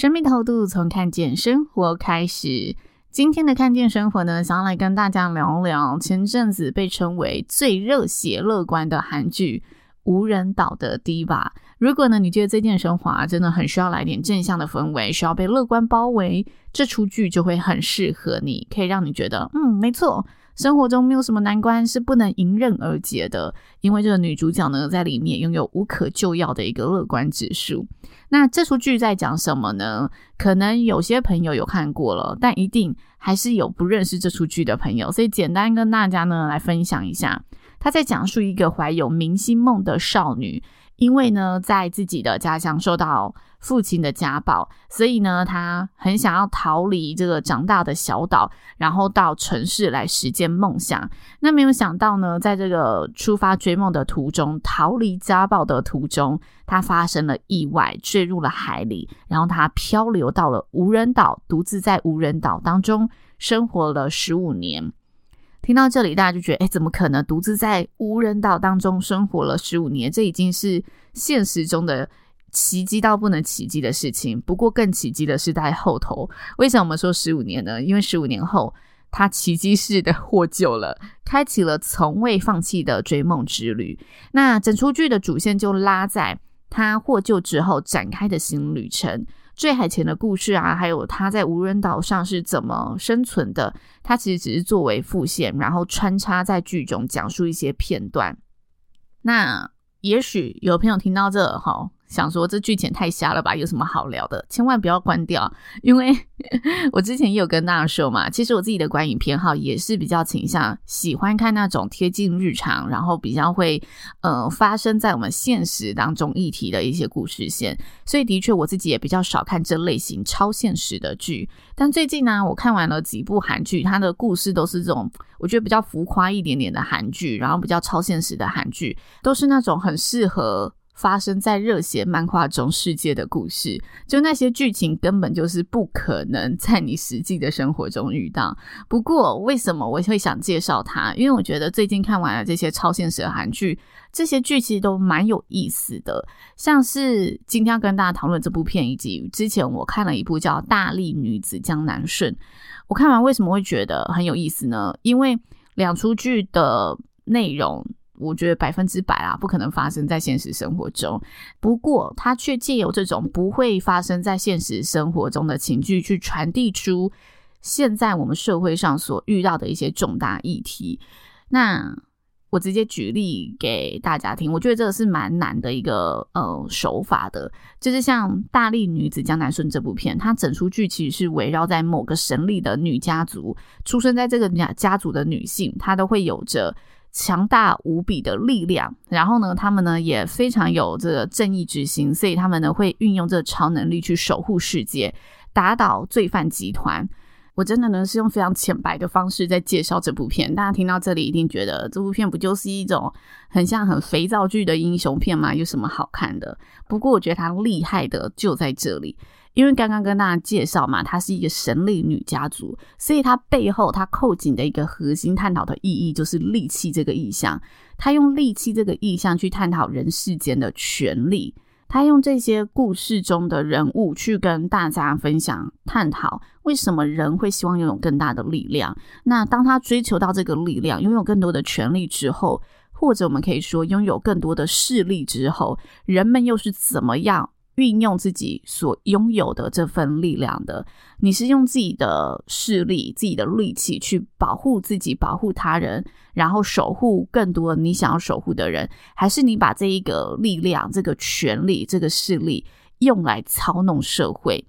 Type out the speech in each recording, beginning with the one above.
生命透度从看见生活开始。今天的看见生活呢，想要来跟大家聊聊前阵子被称为最热血乐观的韩剧《无人岛的 Diva》。如果呢，你觉得这件生活，真的很需要来点正向的氛围，需要被乐观包围，这出剧就会很适合你，可以让你觉得，嗯，没错。生活中没有什么难关是不能迎刃而解的，因为这个女主角呢，在里面拥有无可救药的一个乐观指数。那这出剧在讲什么呢？可能有些朋友有看过了，但一定还是有不认识这出剧的朋友，所以简单跟大家呢来分享一下。她在讲述一个怀有明星梦的少女。因为呢，在自己的家乡受到父亲的家暴，所以呢，他很想要逃离这个长大的小岛，然后到城市来实现梦想。那没有想到呢，在这个出发追梦的途中，逃离家暴的途中，他发生了意外，坠入了海里，然后他漂流到了无人岛，独自在无人岛当中生活了十五年。听到这里，大家就觉得，哎，怎么可能独自在无人岛当中生活了十五年？这已经是现实中的奇迹到不能奇迹的事情。不过，更奇迹的是在后头。为什么我们说十五年呢？因为十五年后，他奇迹式的获救了，开启了从未放弃的追梦之旅。那整出剧的主线就拉在他获救之后展开的新旅程。坠海前的故事啊，还有他在无人岛上是怎么生存的，他其实只是作为副线，然后穿插在剧中讲述一些片段。那也许有朋友听到这哈。想说这剧情太瞎了吧？有什么好聊的？千万不要关掉，因为 我之前也有跟大家说嘛，其实我自己的观影偏好也是比较倾向喜欢看那种贴近日常，然后比较会呃发生在我们现实当中议题的一些故事线。所以的确我自己也比较少看这类型超现实的剧。但最近呢，我看完了几部韩剧，它的故事都是这种我觉得比较浮夸一点点的韩剧，然后比较超现实的韩剧，都是那种很适合。发生在热血漫画中世界的故事，就那些剧情根本就是不可能在你实际的生活中遇到。不过，为什么我会想介绍它？因为我觉得最近看完了这些超现实的韩剧，这些剧其实都蛮有意思的。像是今天要跟大家讨论这部片，以及之前我看了一部叫《大力女子江南顺》，我看完为什么会觉得很有意思呢？因为两出剧的内容。我觉得百分之百啊，不可能发生在现实生活中。不过，他却借由这种不会发生在现实生活中的情绪，去传递出现在我们社会上所遇到的一些重大议题。那我直接举例给大家听，我觉得这个是蛮难的一个呃手法的，就是像《大力女子江南顺》这部片，它整出剧其实是围绕在某个神力的女家族，出生在这个家家族的女性，她都会有着。强大无比的力量，然后呢，他们呢也非常有这个正义之心，所以他们呢会运用这个超能力去守护世界，打倒罪犯集团。我真的呢是用非常浅白的方式在介绍这部片，大家听到这里一定觉得这部片不就是一种很像很肥皂剧的英雄片吗？有什么好看的？不过我觉得它厉害的就在这里。因为刚刚跟大家介绍嘛，她是一个神力女家族，所以她背后她扣紧的一个核心探讨的意义就是利器这个意象。她用利器这个意象去探讨人世间的权力。他用这些故事中的人物去跟大家分享、探讨为什么人会希望拥有更大的力量。那当他追求到这个力量，拥有更多的权力之后，或者我们可以说拥有更多的势力之后，人们又是怎么样？运用自己所拥有的这份力量的，你是用自己的势力、自己的力气去保护自己、保护他人，然后守护更多你想要守护的人，还是你把这一个力量、这个权力、这个势力用来操弄社会？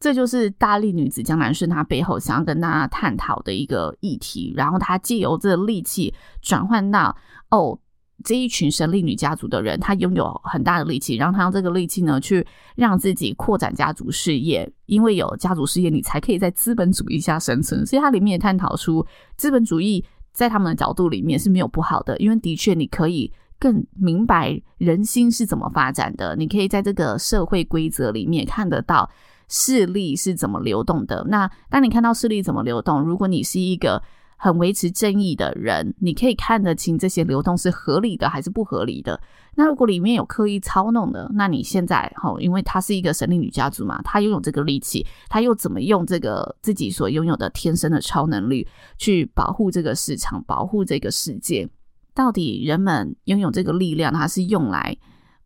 这就是大力女子江南顺她背后想要跟大家探讨的一个议题。然后她借由这个力气转换到哦。这一群神力女家族的人，他拥有很大的力气，然后他用这个力气呢，去让自己扩展家族事业。因为有家族事业，你才可以在资本主义下生存。所以，它里面也探讨出资本主义在他们的角度里面是没有不好的，因为的确你可以更明白人心是怎么发展的，你可以在这个社会规则里面看得到势力是怎么流动的。那当你看到势力怎么流动，如果你是一个很维持正义的人，你可以看得清这些流动是合理的还是不合理的。那如果里面有刻意操弄的，那你现在齁，因为她是一个神力女家族嘛，她拥有这个力气，她又怎么用这个自己所拥有的天生的超能力去保护这个市场，保护这个世界？到底人们拥有这个力量，它是用来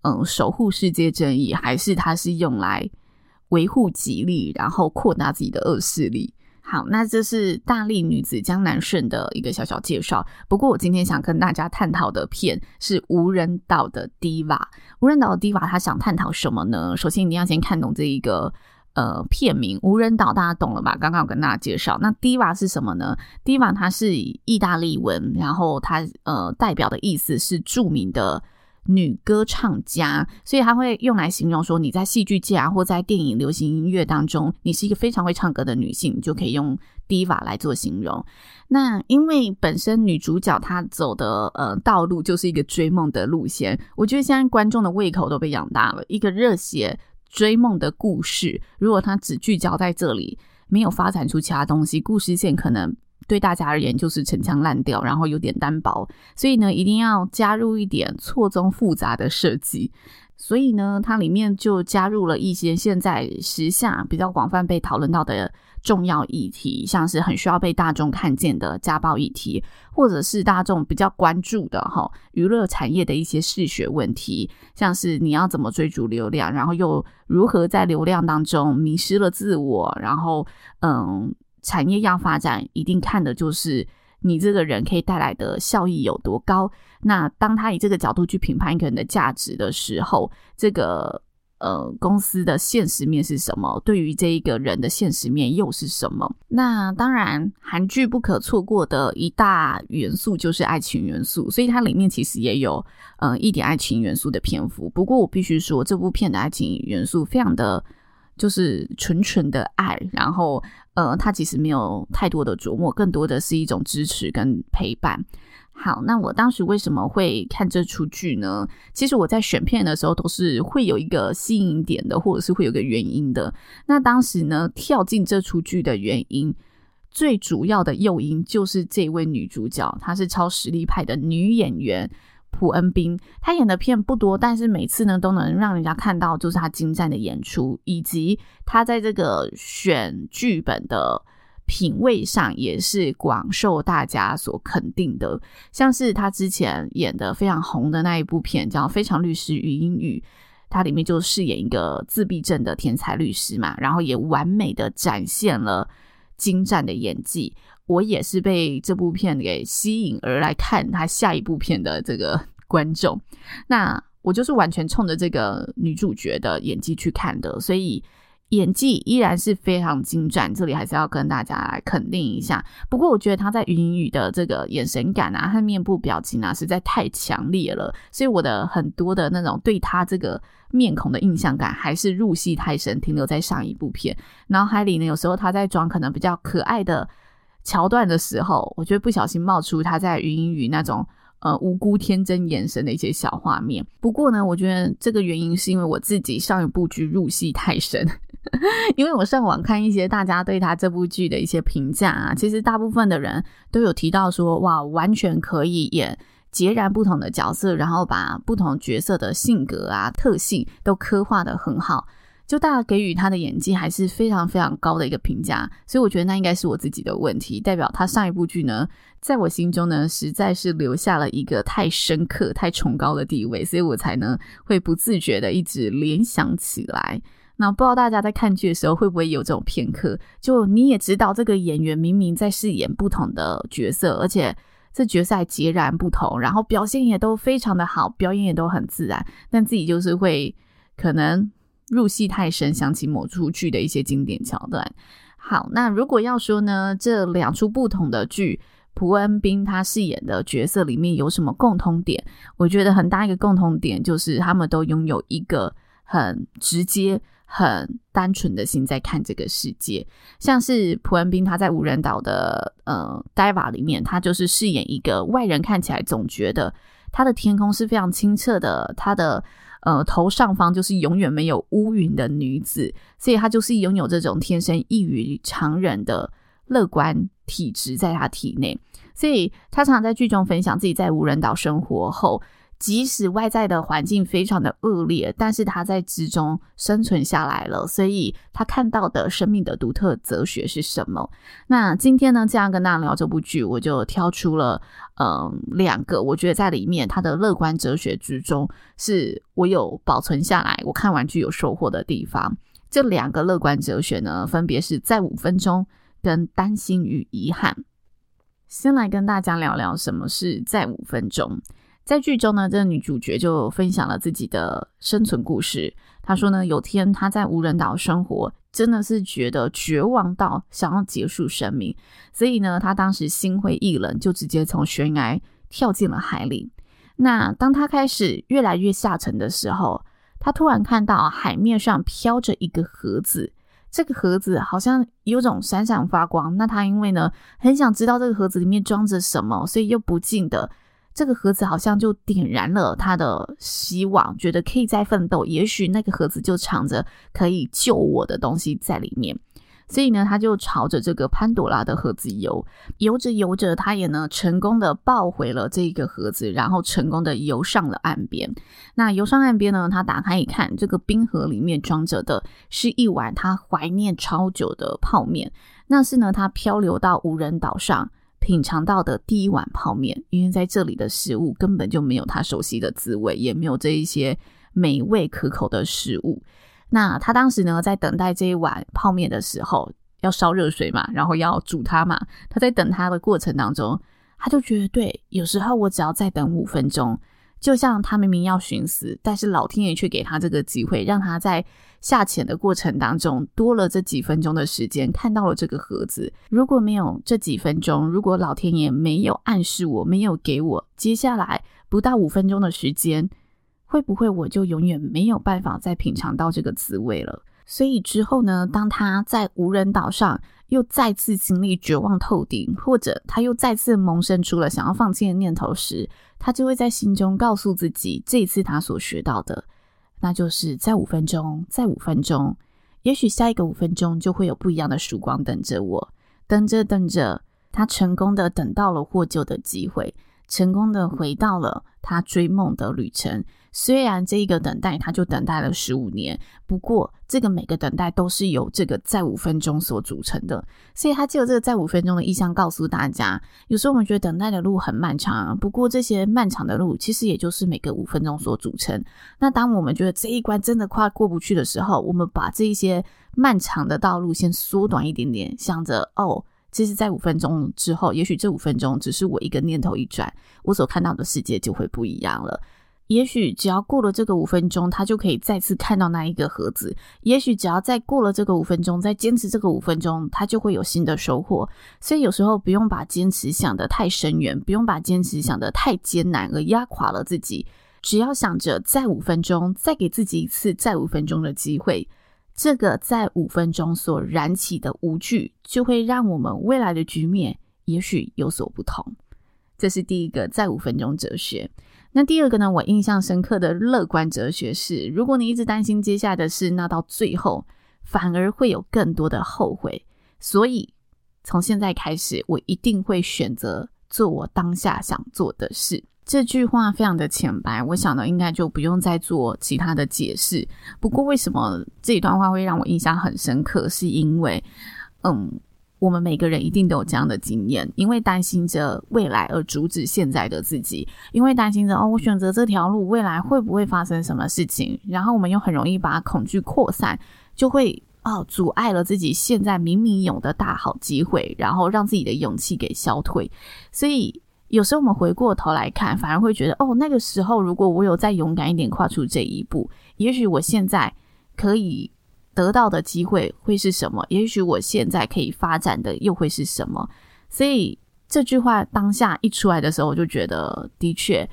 嗯守护世界正义，还是它是用来维护己利，然后扩大自己的恶势力？好，那这是大力女子江南顺的一个小小介绍。不过，我今天想跟大家探讨的片是无人岛的 Diva。无人岛的 Diva，他想探讨什么呢？首先，一定要先看懂这一个呃片名。无人岛，大家懂了吧？刚刚我跟大家介绍。那 Diva 是什么呢？Diva 它是意大利文，然后它呃代表的意思是著名的。女歌唱家，所以他会用来形容说，你在戏剧界啊，或在电影、流行音乐当中，你是一个非常会唱歌的女性，你就可以用 diva 来做形容。那因为本身女主角她走的呃道路就是一个追梦的路线，我觉得现在观众的胃口都被养大了。一个热血追梦的故事，如果它只聚焦在这里，没有发展出其他东西，故事线可能。对大家而言就是陈腔滥调，然后有点单薄，所以呢，一定要加入一点错综复杂的设计。所以呢，它里面就加入了一些现在时下比较广泛被讨论到的重要议题，像是很需要被大众看见的家暴议题，或者是大众比较关注的哈娱乐产业的一些视觉问题，像是你要怎么追逐流量，然后又如何在流量当中迷失了自我，然后嗯。产业要发展，一定看的就是你这个人可以带来的效益有多高。那当他以这个角度去评判一个人的价值的时候，这个呃公司的现实面是什么？对于这一个人的现实面又是什么？那当然，韩剧不可错过的一大元素就是爱情元素，所以它里面其实也有呃一点爱情元素的篇幅。不过我必须说，这部片的爱情元素非常的。就是纯纯的爱，然后呃，他其实没有太多的琢磨，更多的是一种支持跟陪伴。好，那我当时为什么会看这出剧呢？其实我在选片的时候都是会有一个吸引点的，或者是会有个原因的。那当时呢，跳进这出剧的原因，最主要的诱因就是这位女主角，她是超实力派的女演员。朴恩斌，他演的片不多，但是每次呢都能让人家看到，就是他精湛的演出，以及他在这个选剧本的品味上也是广受大家所肯定的。像是他之前演的非常红的那一部片叫《非常律师禹英禑》，他里面就饰演一个自闭症的天才律师嘛，然后也完美的展现了精湛的演技。我也是被这部片给吸引而来看他下一部片的这个 观众，那我就是完全冲着这个女主角的演技去看的，所以演技依然是非常精湛。这里还是要跟大家来肯定一下。不过我觉得她在云雨的这个眼神感啊和面部表情啊实在太强烈了，所以我的很多的那种对她这个面孔的印象感还是入戏太深，停留在上一部片脑海里呢。有时候她在装可能比较可爱的。桥段的时候，我觉得不小心冒出他在禹英禑那种呃无辜天真眼神的一些小画面。不过呢，我觉得这个原因是因为我自己上一部剧入戏太深，因为我上网看一些大家对他这部剧的一些评价啊，其实大部分的人都有提到说，哇，完全可以演截然不同的角色，然后把不同角色的性格啊、特性都刻画得很好。就大家给予他的演技还是非常非常高的一个评价，所以我觉得那应该是我自己的问题，代表他上一部剧呢，在我心中呢，实在是留下了一个太深刻、太崇高的地位，所以我才呢会不自觉的一直联想起来。那不知道大家在看剧的时候会不会有这种片刻？就你也知道这个演员明明在饰演不同的角色，而且这角色还截然不同，然后表现也都非常的好，表演也都很自然，但自己就是会可能。入戏太深，想起某出剧的一些经典桥段。好，那如果要说呢，这两出不同的剧，朴恩斌他饰演的角色里面有什么共通点？我觉得很大一个共通点就是他们都拥有一个很直接、很单纯的心在看这个世界。像是朴恩斌他在无人岛的呃 Diva 里面，他就是饰演一个外人看起来总觉得他的天空是非常清澈的，他的。呃，头上方就是永远没有乌云的女子，所以她就是拥有这种天生异于常人的乐观体质在她体内，所以她常常在剧中分享自己在无人岛生活后。即使外在的环境非常的恶劣，但是他在之中生存下来了，所以他看到的生命的独特哲学是什么？那今天呢，这样跟大家聊这部剧，我就挑出了嗯两个，我觉得在里面他的乐观哲学之中，是我有保存下来，我看完剧有收获的地方。这两个乐观哲学呢，分别是在五分钟跟担心与遗憾。先来跟大家聊聊什么是在五分钟。在剧中呢，这个女主角就分享了自己的生存故事。她说呢，有天她在无人岛生活，真的是觉得绝望到想要结束生命，所以呢，她当时心灰意冷，就直接从悬崖跳进了海里。那当她开始越来越下沉的时候，她突然看到海面上飘着一个盒子，这个盒子好像有种闪闪发光。那她因为呢，很想知道这个盒子里面装着什么，所以又不禁的。这个盒子好像就点燃了他的希望，觉得可以再奋斗，也许那个盒子就藏着可以救我的东西在里面。所以呢，他就朝着这个潘朵拉的盒子游，游着游着，他也呢成功的抱回了这个盒子，然后成功的游上了岸边。那游上岸边呢，他打开一看，这个冰盒里面装着的是一碗他怀念超久的泡面，那是呢他漂流到无人岛上。品尝到的第一碗泡面，因为在这里的食物根本就没有他熟悉的滋味，也没有这一些美味可口的食物。那他当时呢，在等待这一碗泡面的时候，要烧热水嘛，然后要煮它嘛。他在等它的过程当中，他就觉得，对，有时候我只要再等五分钟。就像他明明要寻死，但是老天爷却给他这个机会，让他在下潜的过程当中多了这几分钟的时间，看到了这个盒子。如果没有这几分钟，如果老天爷没有暗示我，没有给我接下来不到五分钟的时间，会不会我就永远没有办法再品尝到这个滋味了？所以之后呢，当他在无人岛上又再次经历绝望透顶，或者他又再次萌生出了想要放弃的念头时，他就会在心中告诉自己，这一次他所学到的，那就是再五分钟，再五分钟，也许下一个五分钟就会有不一样的曙光等着我。等着等着，他成功的等到了获救的机会，成功的回到了他追梦的旅程。虽然这一个等待，他就等待了十五年，不过这个每个等待都是由这个在五分钟所组成的，所以他借由这个在五分钟的意象告诉大家，有时候我们觉得等待的路很漫长，不过这些漫长的路其实也就是每个五分钟所组成。那当我们觉得这一关真的快过不去的时候，我们把这一些漫长的道路先缩短一点点，想着哦，其实，在五分钟之后，也许这五分钟只是我一个念头一转，我所看到的世界就会不一样了。也许只要过了这个五分钟，他就可以再次看到那一个盒子。也许只要再过了这个五分钟，再坚持这个五分钟，他就会有新的收获。所以有时候不用把坚持想得太深远，不用把坚持想得太艰难而压垮了自己。只要想着再五分钟，再给自己一次再五分钟的机会，这个在五分钟所燃起的无惧，就会让我们未来的局面也许有所不同。这是第一个在五分钟哲学。那第二个呢？我印象深刻的乐观哲学是：如果你一直担心接下来的事，那到最后反而会有更多的后悔。所以从现在开始，我一定会选择做我当下想做的事。这句话非常的浅白，我想呢，应该就不用再做其他的解释。不过，为什么这一段话会让我印象很深刻？是因为，嗯，我们每个人一定都有这样的经验，因为担心着未来而阻止现在的自己，因为担心着哦，我选择这条路，未来会不会发生什么事情？然后我们又很容易把恐惧扩散，就会哦，阻碍了自己现在明明有的大好机会，然后让自己的勇气给消退，所以。有时候我们回过头来看，反而会觉得，哦，那个时候如果我有再勇敢一点跨出这一步，也许我现在可以得到的机会会是什么？也许我现在可以发展的又会是什么？所以这句话当下一出来的时候，我就觉得，的确，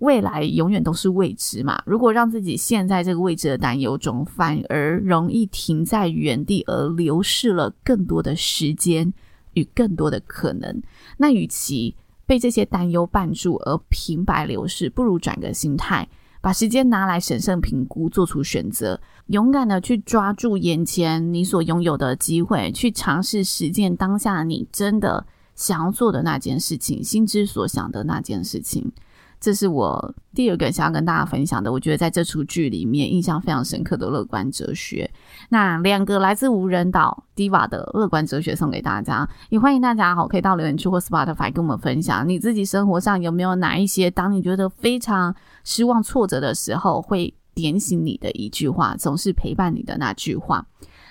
未来永远都是未知嘛。如果让自己陷在这个未知的担忧中，反而容易停在原地，而流逝了更多的时间与更多的可能。那与其被这些担忧绊住而平白流逝，不如转个心态，把时间拿来审慎评估，做出选择，勇敢的去抓住眼前你所拥有的机会，去尝试实践当下你真的想要做的那件事情，心之所想的那件事情。这是我第二个想要跟大家分享的，我觉得在这出剧里面印象非常深刻的乐观哲学。那两个来自无人岛 Diva 的乐观哲学送给大家，也欢迎大家好可以到留言区或 Spotify 跟我们分享你自己生活上有没有哪一些当你觉得非常失望挫折的时候会点醒你的一句话，总是陪伴你的那句话。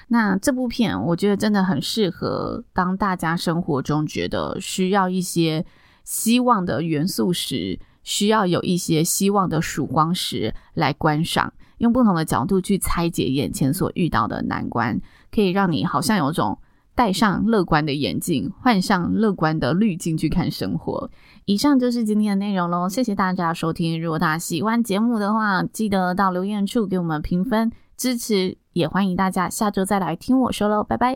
那这部片我觉得真的很适合当大家生活中觉得需要一些希望的元素时。需要有一些希望的曙光时来观赏，用不同的角度去拆解眼前所遇到的难关，可以让你好像有种戴上乐观的眼镜，换上乐观的滤镜去看生活。以上就是今天的内容喽，谢谢大家收听。如果大家喜欢节目的话，记得到留言处给我们评分支持，也欢迎大家下周再来听我说喽，拜拜。